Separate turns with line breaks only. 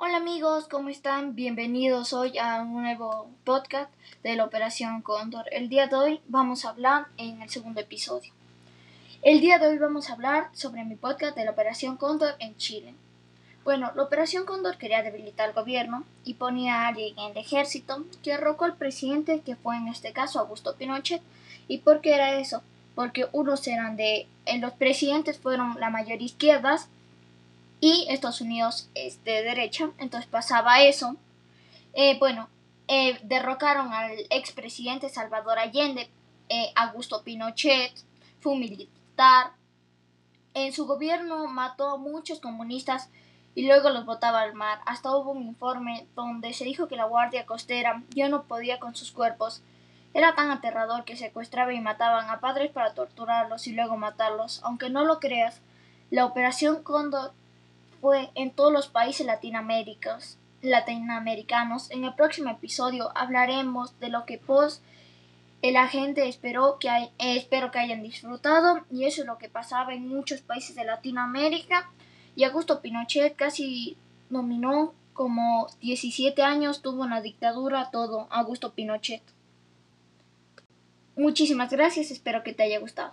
Hola amigos, ¿cómo están? Bienvenidos hoy a un nuevo podcast de la Operación Cóndor. El día de hoy vamos a hablar en el segundo episodio. El día de hoy vamos a hablar sobre mi podcast de la Operación Cóndor en Chile. Bueno, la Operación Cóndor quería debilitar al gobierno y ponía a alguien en el ejército que derrocó al presidente, que fue en este caso Augusto Pinochet. ¿Y por qué era eso? Porque unos eran de... En los presidentes fueron la mayoría izquierdas y Estados Unidos es de derecha, entonces pasaba eso. Eh, bueno, eh, derrocaron al expresidente Salvador Allende, eh, Augusto Pinochet, fue un militar. En su gobierno mató a muchos comunistas y luego los botaba al mar. Hasta hubo un informe donde se dijo que la Guardia Costera ya no podía con sus cuerpos. Era tan aterrador que secuestraba y mataban a padres para torturarlos y luego matarlos. Aunque no lo creas, la Operación Cóndor fue en todos los países latinoamericanos. latinoamericanos. En el próximo episodio hablaremos de lo que post la gente esperó que hay, espero que hayan disfrutado y eso es lo que pasaba en muchos países de Latinoamérica y Augusto Pinochet casi dominó como 17 años tuvo una dictadura todo Augusto Pinochet. Muchísimas gracias, espero que te haya gustado.